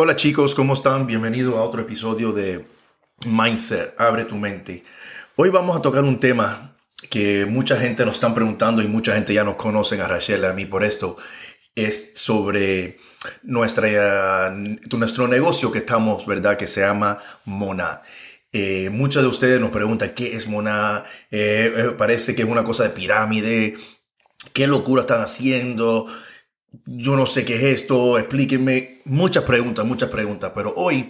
Hola chicos, ¿cómo están? Bienvenido a otro episodio de Mindset, abre tu mente. Hoy vamos a tocar un tema que mucha gente nos están preguntando y mucha gente ya nos conocen a Rachel a mí por esto. Es sobre nuestro negocio que estamos, ¿verdad? Que se llama Mona. Eh, muchos de ustedes nos preguntan qué es Mona. Eh, eh, parece que es una cosa de pirámide. ¿Qué locura están haciendo? Yo no sé qué es esto, explíquenme. Muchas preguntas, muchas preguntas, pero hoy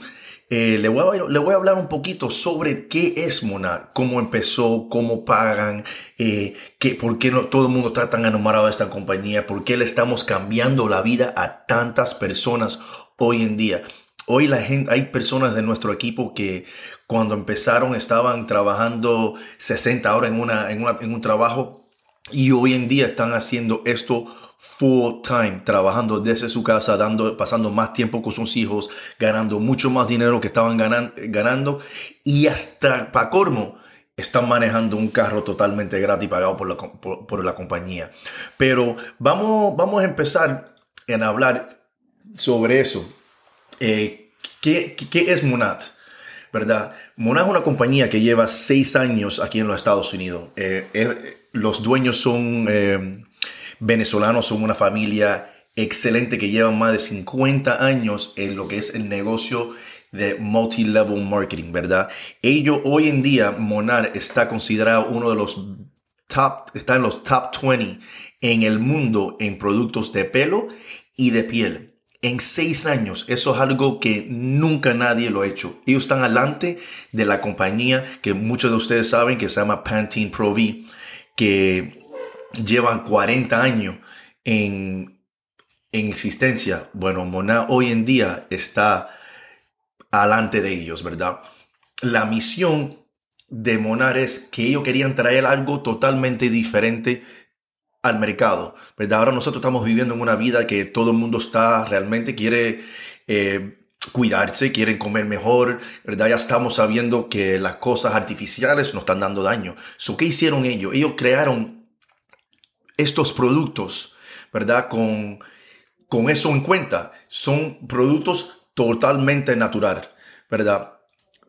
eh, le, voy a, hablar un poquito sobre qué es Monad, cómo empezó, cómo pagan, eh, por qué no, todo el mundo está tan enamorado de esta compañía, por qué le estamos cambiando la vida a tantas personas hoy en día. Hoy la hay personas de nuestro equipo que cuando empezaron estaban trabajando 60 horas en, una, en un trabajo y hoy en día están haciendo esto full time, trabajando desde su casa, dando, pasando más tiempo con sus hijos, ganando mucho más dinero que estaban ganando y hasta para cormo están manejando un carro totalmente gratis pagado por la, por, la compañía. Pero vamos, vamos a empezar en hablar sobre eso. Eh, ¿qué, ¿qué, es Monat? ¿Verdad? Monat es una compañía que lleva seis años aquí en los Estados Unidos. Eh, eh, los dueños son venezolanos son una familia excelente que llevan más de 50 años en lo que es el negocio de multi-level marketing, ¿verdad? Ellos hoy en día, Monar está considerado uno de los top, está en los top 20 en el mundo en productos de pelo y de piel. En seis años, eso es algo que nunca nadie lo ha hecho. Ellos están adelante de la compañía que muchos de ustedes saben que se llama Pantene Pro V, que llevan 40 años en, en existencia. Bueno, Mona hoy en día está alante de ellos, ¿verdad? La misión de Monar es que ellos querían traer algo totalmente diferente al mercado, ¿verdad? Ahora nosotros estamos viviendo en una vida que todo el mundo está realmente quiere eh, cuidarse, quieren comer mejor, ¿verdad? Ya estamos sabiendo que las cosas artificiales nos están dando daño. ¿Qué hicieron ellos? Ellos crearon estos productos, ¿verdad? Con, con eso en cuenta, son productos totalmente natural, ¿verdad?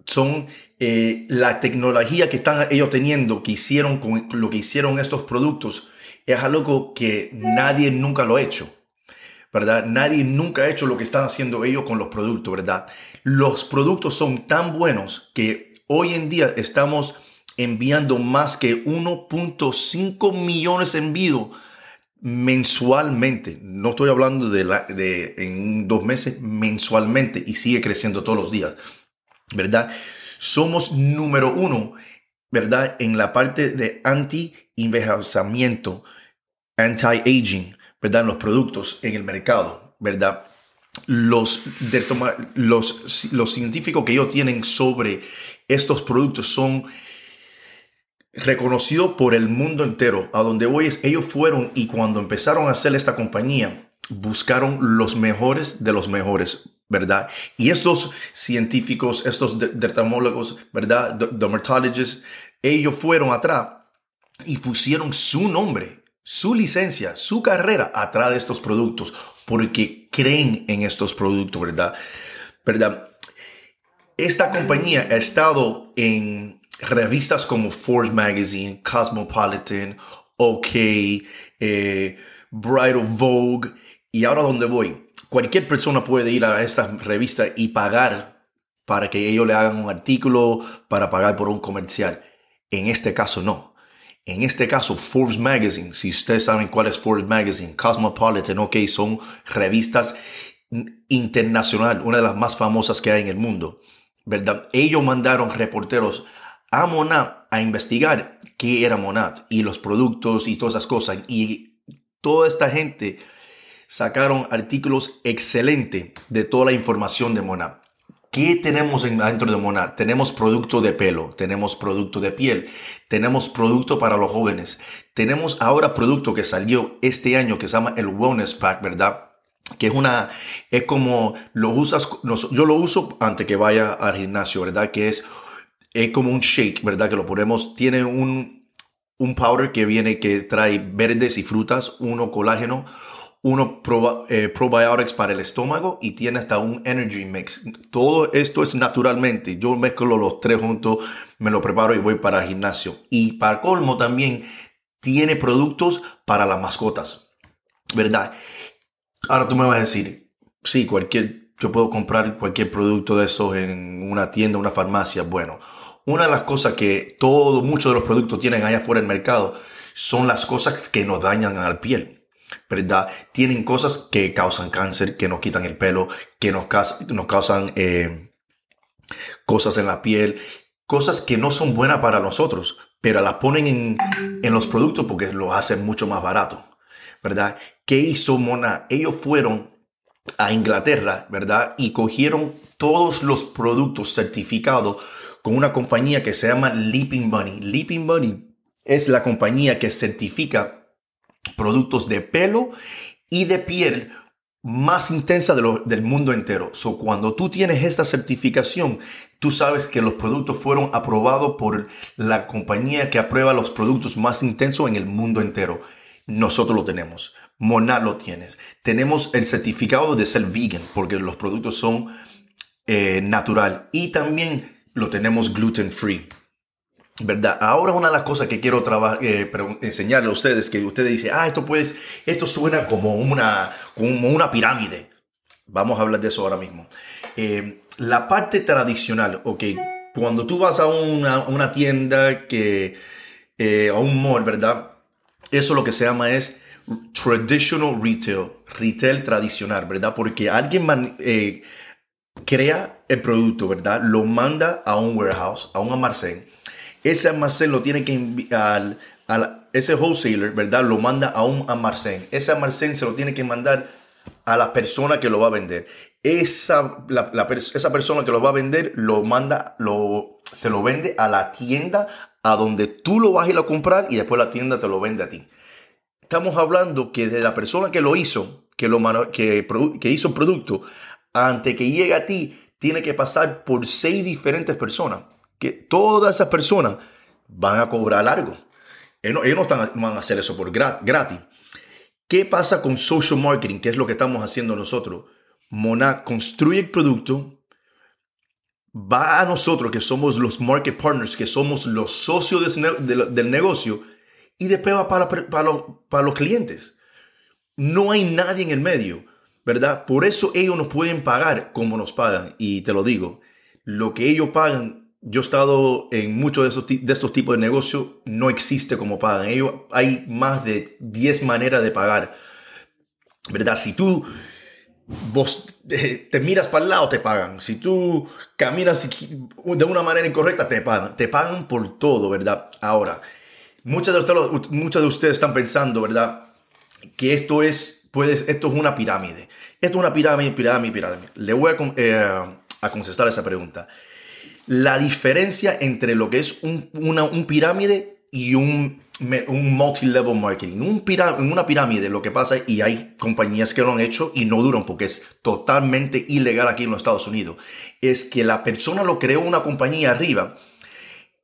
Son eh, la tecnología que están ellos teniendo, que hicieron con lo que hicieron estos productos, es algo que nadie nunca lo ha hecho. ¿verdad? Nadie nunca ha hecho lo que están haciendo ellos con los productos, ¿verdad? Los productos son tan buenos que hoy en día estamos enviando más que 1.5 millones en envíos mensualmente. No estoy hablando de, la, de en dos meses, mensualmente y sigue creciendo todos los días, ¿verdad? Somos número uno, ¿verdad? En la parte de anti-envejecimiento, anti-aging, ¿verdad? En los productos en el mercado, ¿verdad? Los, los, los científicos que ellos tienen sobre estos productos son reconocido por el mundo entero. A donde voy es, ellos fueron y cuando empezaron a hacer esta compañía, buscaron los mejores de los mejores, ¿verdad? Y estos científicos, estos dermatólogos, ¿verdad? Dermatologists, ellos fueron atrás y pusieron su nombre, su licencia, su carrera atrás de estos productos, porque creen en estos productos, ¿verdad? ¿Verdad? Esta compañía ha estado en revistas como Forbes Magazine, Cosmopolitan, OK, eh, Bridal Vogue, y ahora donde voy, cualquier persona puede ir a esta revista y pagar para que ellos le hagan un artículo, para pagar por un comercial. En este caso no. En este caso, Forbes Magazine, si ustedes saben cuál es Forbes Magazine, Cosmopolitan, OK, son revistas internacional, una de las más famosas que hay en el mundo, ¿verdad? Ellos mandaron reporteros a Monat a investigar qué era Monat y los productos y todas esas cosas. Y toda esta gente sacaron artículos excelentes de toda la información de Monat. ¿Qué tenemos dentro de Monat? Tenemos producto de pelo, tenemos producto de piel, tenemos producto para los jóvenes, tenemos ahora producto que salió este año que se llama el Wellness Pack, ¿verdad? Que es una, es como lo usas, yo lo uso antes que vaya al gimnasio, ¿verdad? Que es es como un shake, ¿verdad? Que lo ponemos, tiene un, un powder que viene, que trae verdes y frutas, uno colágeno, uno eh, probiotics para el estómago y tiene hasta un energy mix. Todo esto es naturalmente. Yo mezclo los tres juntos, me lo preparo y voy para el gimnasio. Y para colmo también tiene productos para las mascotas. ¿Verdad? Ahora tú me vas a decir, sí, cualquier, yo puedo comprar cualquier producto de esos en una tienda, una farmacia. Bueno, una de las cosas que todo, muchos de los productos tienen allá afuera del mercado son las cosas que nos dañan a la piel. ¿verdad? Tienen cosas que causan cáncer, que nos quitan el pelo, que nos, causan eh, cosas en la piel, cosas que no son buenas para nosotros, pero las ponen en, en los productos porque lo hacen mucho más barato, ¿verdad? ¿Qué hizo Mona? Ellos fueron a Inglaterra, ¿verdad? Y cogieron todos los productos certificados con una compañía que se llama Leaping Bunny. Leaping Bunny es la compañía que certifica productos de pelo y de piel más intensa del mundo entero. So, cuando tú tienes esta certificación, tú sabes que los productos fueron aprobados por la compañía que aprueba los productos más intensos en el mundo entero. Nosotros lo tenemos. Monad lo tienes. Tenemos el certificado de ser vegan porque los productos son eh, natural y también lo tenemos gluten free. ¿Verdad? Ahora una de las cosas que quiero eh, enseñarle a ustedes, que ustedes dicen, ah, esto pues, esto suena como una, como una pirámide. Vamos a hablar de eso ahora mismo. Eh, la parte tradicional, ok, cuando tú vas a una, tienda que, eh, a un mall, ¿verdad? Eso lo que se llama es traditional retail, retail tradicional, ¿verdad? Porque alguien crea el producto, ¿verdad? Lo manda a un warehouse, a un almacén ese almacén lo tiene que enviar, a ese wholesaler, ¿verdad? Lo manda a un almacén. Ese almacén se lo tiene que mandar a la persona que lo va a vender. Esa, esa persona que lo va a vender lo manda, lo, se lo vende a la tienda a donde tú lo vas a ir a comprar y después la tienda te lo vende a ti. Estamos hablando que de la persona que lo hizo, que, lo, que, que hizo el producto, antes que llegue a ti, tiene que pasar por seis diferentes personas que todas esas personas van a cobrar algo. Ellos no, van a hacer eso por gratis. ¿Qué pasa con social marketing? ¿Qué es lo que estamos haciendo nosotros? Mona construye el producto, va a nosotros que somos los market partners, que somos los socios del negocio, y después va para, para, para los clientes. No hay nadie en el medio, ¿verdad? Por eso ellos nos pueden pagar como nos pagan. Y te lo digo, lo que ellos pagan yo he estado en muchos de, de estos tipos de negocios, no existe como pagan. Ellos, hay más de 10 maneras de pagar. ¿Verdad? Si tú vos eh, te miras para el lado, te pagan. Si tú caminas de una manera incorrecta, te pagan. Te pagan por todo, ¿verdad? Ahora, muchos de ustedes, de ustedes están pensando, ¿verdad? Que esto es, pues, esto es una pirámide. Esto es una pirámide, pirámide, pirámide. Le voy a, eh, a contestar esa pregunta la diferencia entre lo que es un, una un pirámide y un, un multi-level marketing. Un en una pirámide lo que pasa, y hay compañías que lo han hecho y no duran porque es totalmente ilegal aquí en los Estados Unidos, es que la persona lo creó una compañía arriba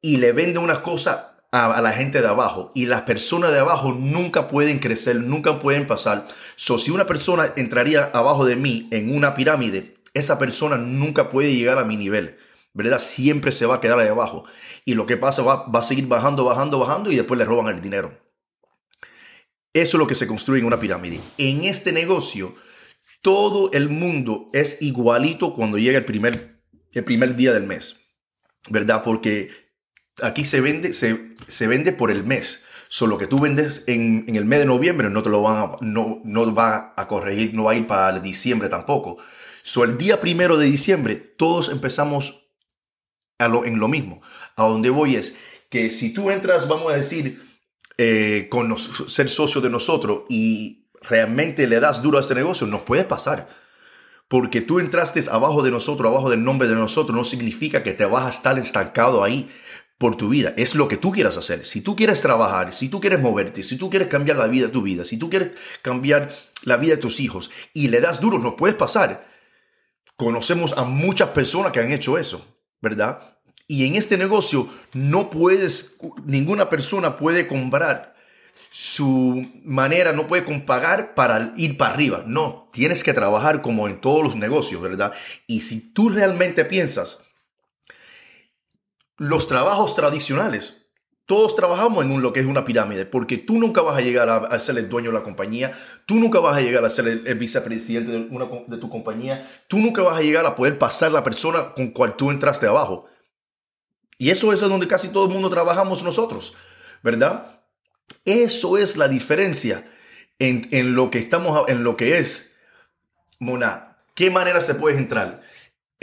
y le vende una cosa a, la gente de abajo y las personas de abajo nunca pueden crecer, nunca pueden pasar. So, si una persona entraría abajo de mí en una pirámide, esa persona nunca puede llegar a mi nivel. ¿verdad? Siempre se va a quedar ahí abajo. Y lo que pasa va, va a seguir bajando, bajando, bajando y después le roban el dinero. Eso es lo que se construye en una pirámide. En este negocio, todo el mundo es igualito cuando llega el primer, el primer día del mes, ¿verdad? Porque aquí se vende, se, se vende por el mes. Solo que tú vendes en, en, el mes de noviembre no te lo van a, no, no va a corregir, no va a ir para diciembre tampoco. So, el día primero de diciembre, todos empezamos en lo mismo. A donde voy es que si tú entras, vamos a decir, eh, con ser socio de nosotros y realmente le das duro a este negocio, nos puede pasar. Porque tú entraste abajo de nosotros, abajo del nombre de nosotros, no significa que te vas a estar estancado ahí por tu vida. Es lo que tú quieras hacer. Si tú quieres trabajar, si tú quieres moverte, si tú quieres cambiar la vida de tu vida, si tú quieres cambiar la vida de tus hijos y le das duro, no puedes pasar. Conocemos a muchas personas que han hecho eso. ¿verdad? Y en este negocio no puedes, ninguna persona puede comprar su manera no puede compagar para ir para arriba. No, tienes que trabajar como en todos los negocios, ¿verdad? Y si tú realmente piensas, los trabajos tradicionales, todos trabajamos en lo que es una pirámide, porque tú nunca vas a llegar a, ser el dueño de la compañía, tú nunca vas a llegar a ser el, vicepresidente de, una, de tu compañía, tú nunca vas a llegar a poder pasar la persona con cual tú entraste abajo. Y eso es donde casi todo el mundo trabajamos nosotros, ¿verdad? Eso es la diferencia en, lo que estamos, en lo que es, Mona, ¿qué manera se puede entrar?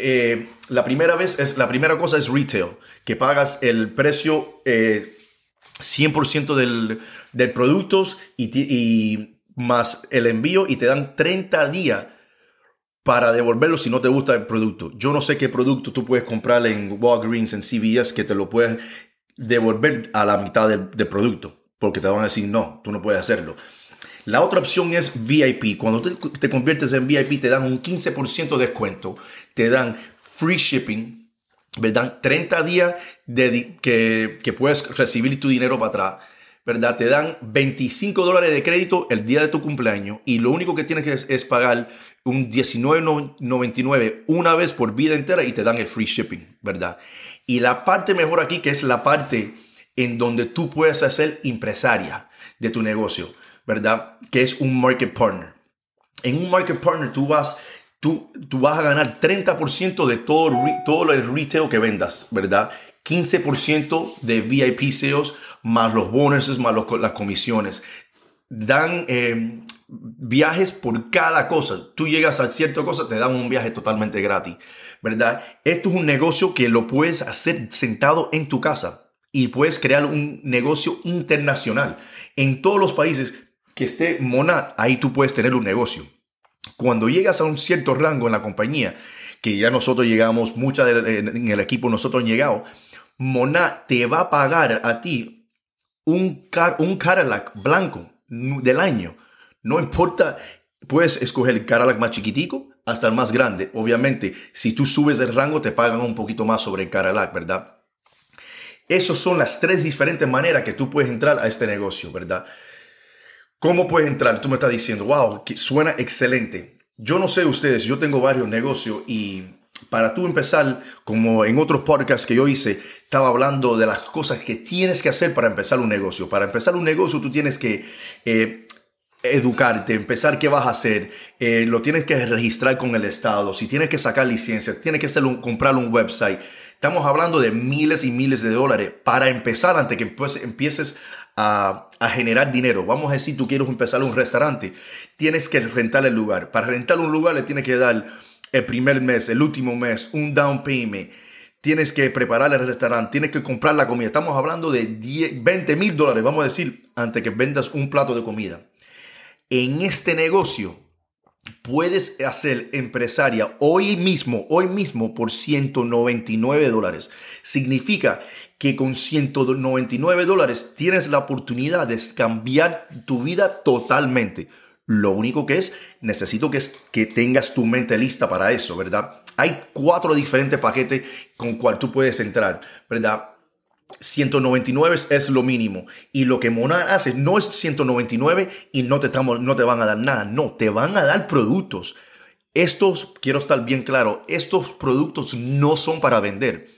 Eh, la primera vez es, la primera cosa es retail, que pagas el precio 100% eh, del, producto y, y, más el envío y te dan 30 días para devolverlo si no te gusta el producto. Yo no sé qué producto tú puedes comprar en Walgreens, en CVS, que te lo puedes devolver a la mitad del, del producto, porque te van a decir, no, tú no puedes hacerlo. La otra opción es VIP. Cuando te, conviertes en VIP te dan un 15% de descuento, te dan free shipping, ¿verdad? 30 días que, que puedes recibir tu dinero para atrás. ¿verdad? Te dan 25 dólares de crédito el día de tu cumpleaños y lo único que tienes que es, es pagar un 19.99 una vez por vida entera y te dan el free shipping, ¿verdad? Y la parte mejor aquí que es la parte en donde tú puedes hacer empresaria de tu negocio. ¿Verdad? Que es un market partner. En un market partner tú vas, tú, tú vas a ganar 30% de todo, todo el retail que vendas, ¿verdad? 15% de VIP sales más los bonuses, más las comisiones. Dan eh, viajes por cada cosa. Tú llegas a cierta cosa, te dan un viaje totalmente gratis, ¿verdad? Esto es un negocio que lo puedes hacer sentado en tu casa y puedes crear un negocio internacional en todos los países que esté Mona, ahí tú puedes tener un negocio. Cuando llegas a un cierto rango en la compañía, que ya nosotros llegamos, muchas en el equipo nosotros han llegado, Mona te va a pagar a ti un, car, un Cadillac blanco del año. No importa, puedes escoger el Cadillac más chiquitico hasta el más grande. Obviamente, si tú subes el rango, te pagan un poquito más sobre el Cadillac, ¿verdad? Esas son las tres diferentes maneras que tú puedes entrar a este negocio, ¿verdad? ¿Cómo puedes entrar? Tú me estás diciendo, wow, que suena excelente. Yo no sé ustedes, yo tengo varios negocios y para tú empezar, como en otros podcasts que yo hice, estaba hablando de las cosas que tienes que hacer para empezar un negocio. Para empezar un negocio tú tienes que eh, educarte, empezar qué vas a hacer, eh, lo tienes que registrar con el Estado, si tienes que sacar licencia, tienes que hacer comprar un website. Estamos hablando de miles y miles de dólares para empezar antes que empieces a, generar dinero. Vamos a decir, tú quieres empezar un restaurante, tienes que rentar el lugar. Para rentar un lugar le tienes que dar el primer mes, el último mes, un down payment. Tienes que preparar el restaurante, tienes que comprar la comida. Estamos hablando de 10, 20 mil dólares, vamos a decir, antes que vendas un plato de comida. En este negocio puedes hacer empresaria hoy mismo, hoy mismo por 199 dólares. Significa que con 199 dólares tienes la oportunidad de cambiar tu vida totalmente. Lo único que es, necesito que, es, que tengas tu mente lista para eso, ¿verdad? Hay cuatro diferentes paquetes con cual tú puedes entrar, ¿verdad? 199 es lo mínimo. Y lo que Mona hace no es 199 y no te, estamos, no te van a dar nada. No, te van a dar productos. Estos, quiero estar bien claro, estos productos no son para vender.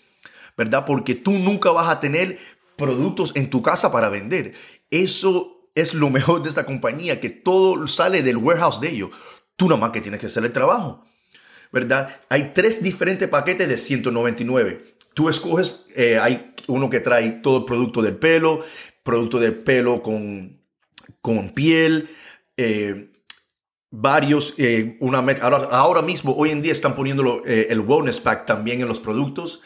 ¿verdad? Porque tú nunca vas a tener productos en tu casa para vender. Eso es lo mejor de esta compañía, que todo sale del warehouse de ellos. Tú nada más que tienes que hacer el trabajo, ¿verdad? Hay tres diferentes paquetes de 199. Tú escoges, eh, hay uno que trae todo producto del pelo, producto del pelo con, con piel, eh, varios, eh, una, ahora, ahora, mismo, hoy en día están poniendo el wellness pack también en los productos.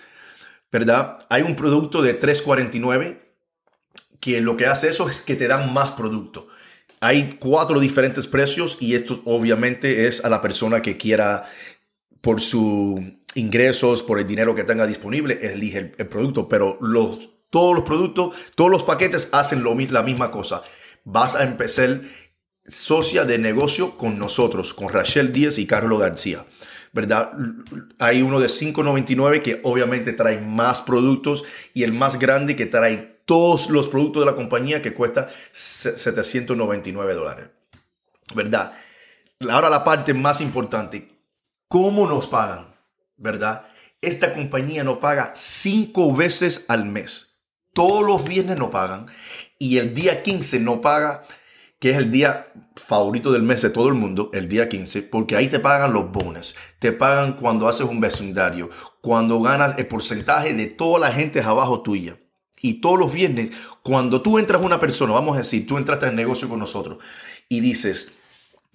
¿verdad? Hay un producto de 349 que lo que hace eso es que te dan más producto. Hay cuatro diferentes precios y esto obviamente es a la persona que quiera por sus ingresos, por el dinero que tenga disponible, elige el, producto, pero los, todos los productos, todos los paquetes hacen lo, la misma cosa. Vas a empezar socia de negocio con nosotros, con Rachel Díaz y Carlos García. ¿verdad? Hay uno de 5.99 que obviamente trae más productos y el más grande que trae todos los productos de la compañía que cuesta 799 dólares, ¿verdad? Ahora la parte más importante, ¿cómo nos pagan? ¿Verdad? Esta compañía nos paga cinco veces al mes. Todos los viernes nos pagan y el día 15 no paga, que es el día favorito del mes de todo el mundo, el día 15, porque ahí te pagan los bonos, te pagan cuando haces un vecindario, cuando ganas el porcentaje de toda la gente abajo tuya. Y todos los viernes, cuando tú entras una persona, vamos a decir, tú entraste en negocio con nosotros y dices,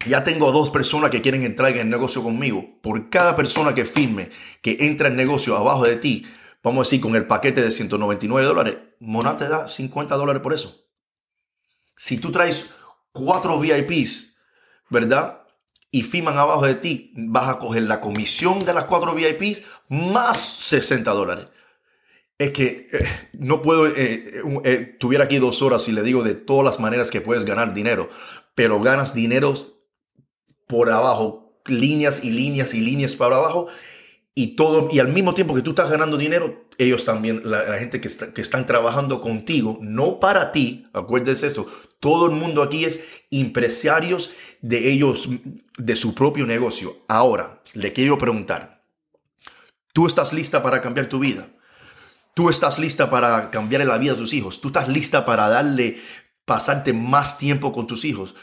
ya tengo dos personas que quieren entrar en el negocio conmigo. Por cada persona que firme, que entra en negocio abajo de ti, vamos a decir, con el paquete de 199 dólares, Mona te da 50 dólares por eso. Si tú traes cuatro VIPs, ¿verdad? Y firman abajo de ti, vas a coger la comisión de las cuatro VIPs más 60 dólares. Es que eh, no puedo, eh, eh, tuviera aquí dos horas y le digo de todas las maneras que puedes ganar dinero, pero ganas dinero por abajo, líneas y líneas y líneas para abajo y todo, y al mismo tiempo que tú estás ganando dinero, ellos también, la, gente que, que están trabajando contigo, no para ti, acuérdense esto, todo el mundo aquí es empresarios de ellos, de su propio negocio. Ahora, le quiero preguntar, ¿tú estás lista para cambiar tu vida? ¿Tú estás lista para cambiar la vida de tus hijos? ¿Tú estás lista para darle, pasarte más tiempo con tus hijos?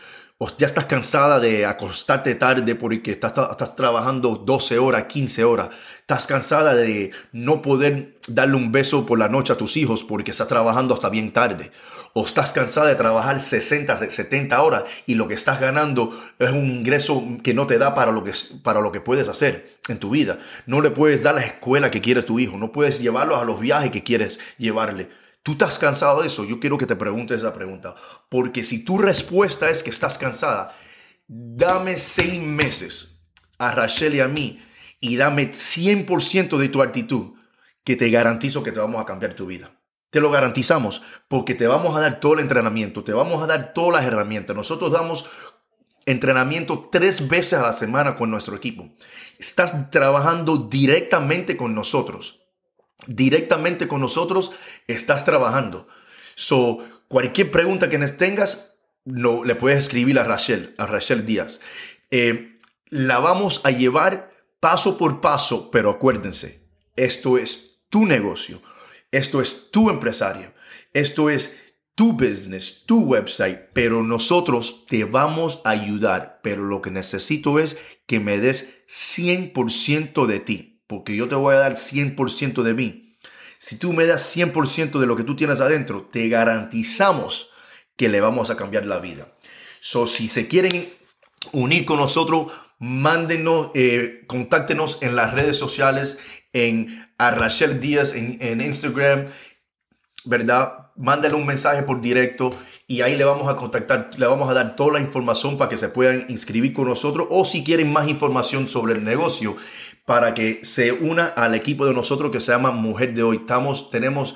O ya estás cansada de acostarte tarde porque estás, estás, trabajando 12 horas, 15 horas, estás cansada de no poder darle un beso por la noche a tus hijos porque estás trabajando hasta bien tarde, o estás cansada de trabajar 60, 70 horas y lo que estás ganando es un ingreso que no te da para lo que, para lo que puedes hacer en tu vida. No le puedes dar la escuela que quiere tu hijo, no puedes llevarlo a los viajes que quieres llevarle. ¿Tú estás cansado de eso? Yo quiero que te preguntes esa pregunta. Porque si tu respuesta es que estás cansada, dame seis meses a Rachel y a mí y dame 100% de tu actitud que te garantizo que te vamos a cambiar tu vida. Te lo garantizamos porque te vamos a dar todo el entrenamiento, te vamos a dar todas las herramientas. Nosotros damos entrenamiento tres veces a la semana con nuestro equipo. Estás trabajando directamente con nosotros directamente con nosotros, estás trabajando. So, cualquier pregunta que tengas, no, le puedes escribir a Rachel, a Rachel Díaz. Eh, la vamos a llevar paso por paso, pero acuérdense, esto es tu negocio, esto es tu empresario, esto es tu business, tu website, pero nosotros te vamos a ayudar, pero lo que necesito es que me des 100% de ti porque yo te voy a dar 100% de mí. Si tú me das 100% de lo que tú tienes adentro, te garantizamos que le vamos a cambiar la vida. So, si se quieren unir con nosotros, mándenos, eh, contáctenos en las redes sociales, en a Rachel Díaz en, en Instagram, ¿verdad? Mándenle un mensaje por directo y ahí le vamos a contactar, le vamos a dar toda la información para que se puedan inscribir con nosotros o si quieren más información sobre el negocio, para que se una al equipo de nosotros que se llama Mujer de Hoy. Estamos, tenemos,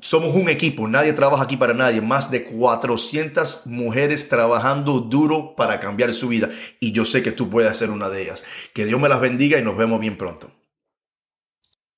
somos un equipo, nadie trabaja aquí para nadie, más de 400 mujeres trabajando duro para cambiar su vida y yo sé que tú puedes ser una de ellas. Que Dios me las bendiga y nos vemos bien pronto.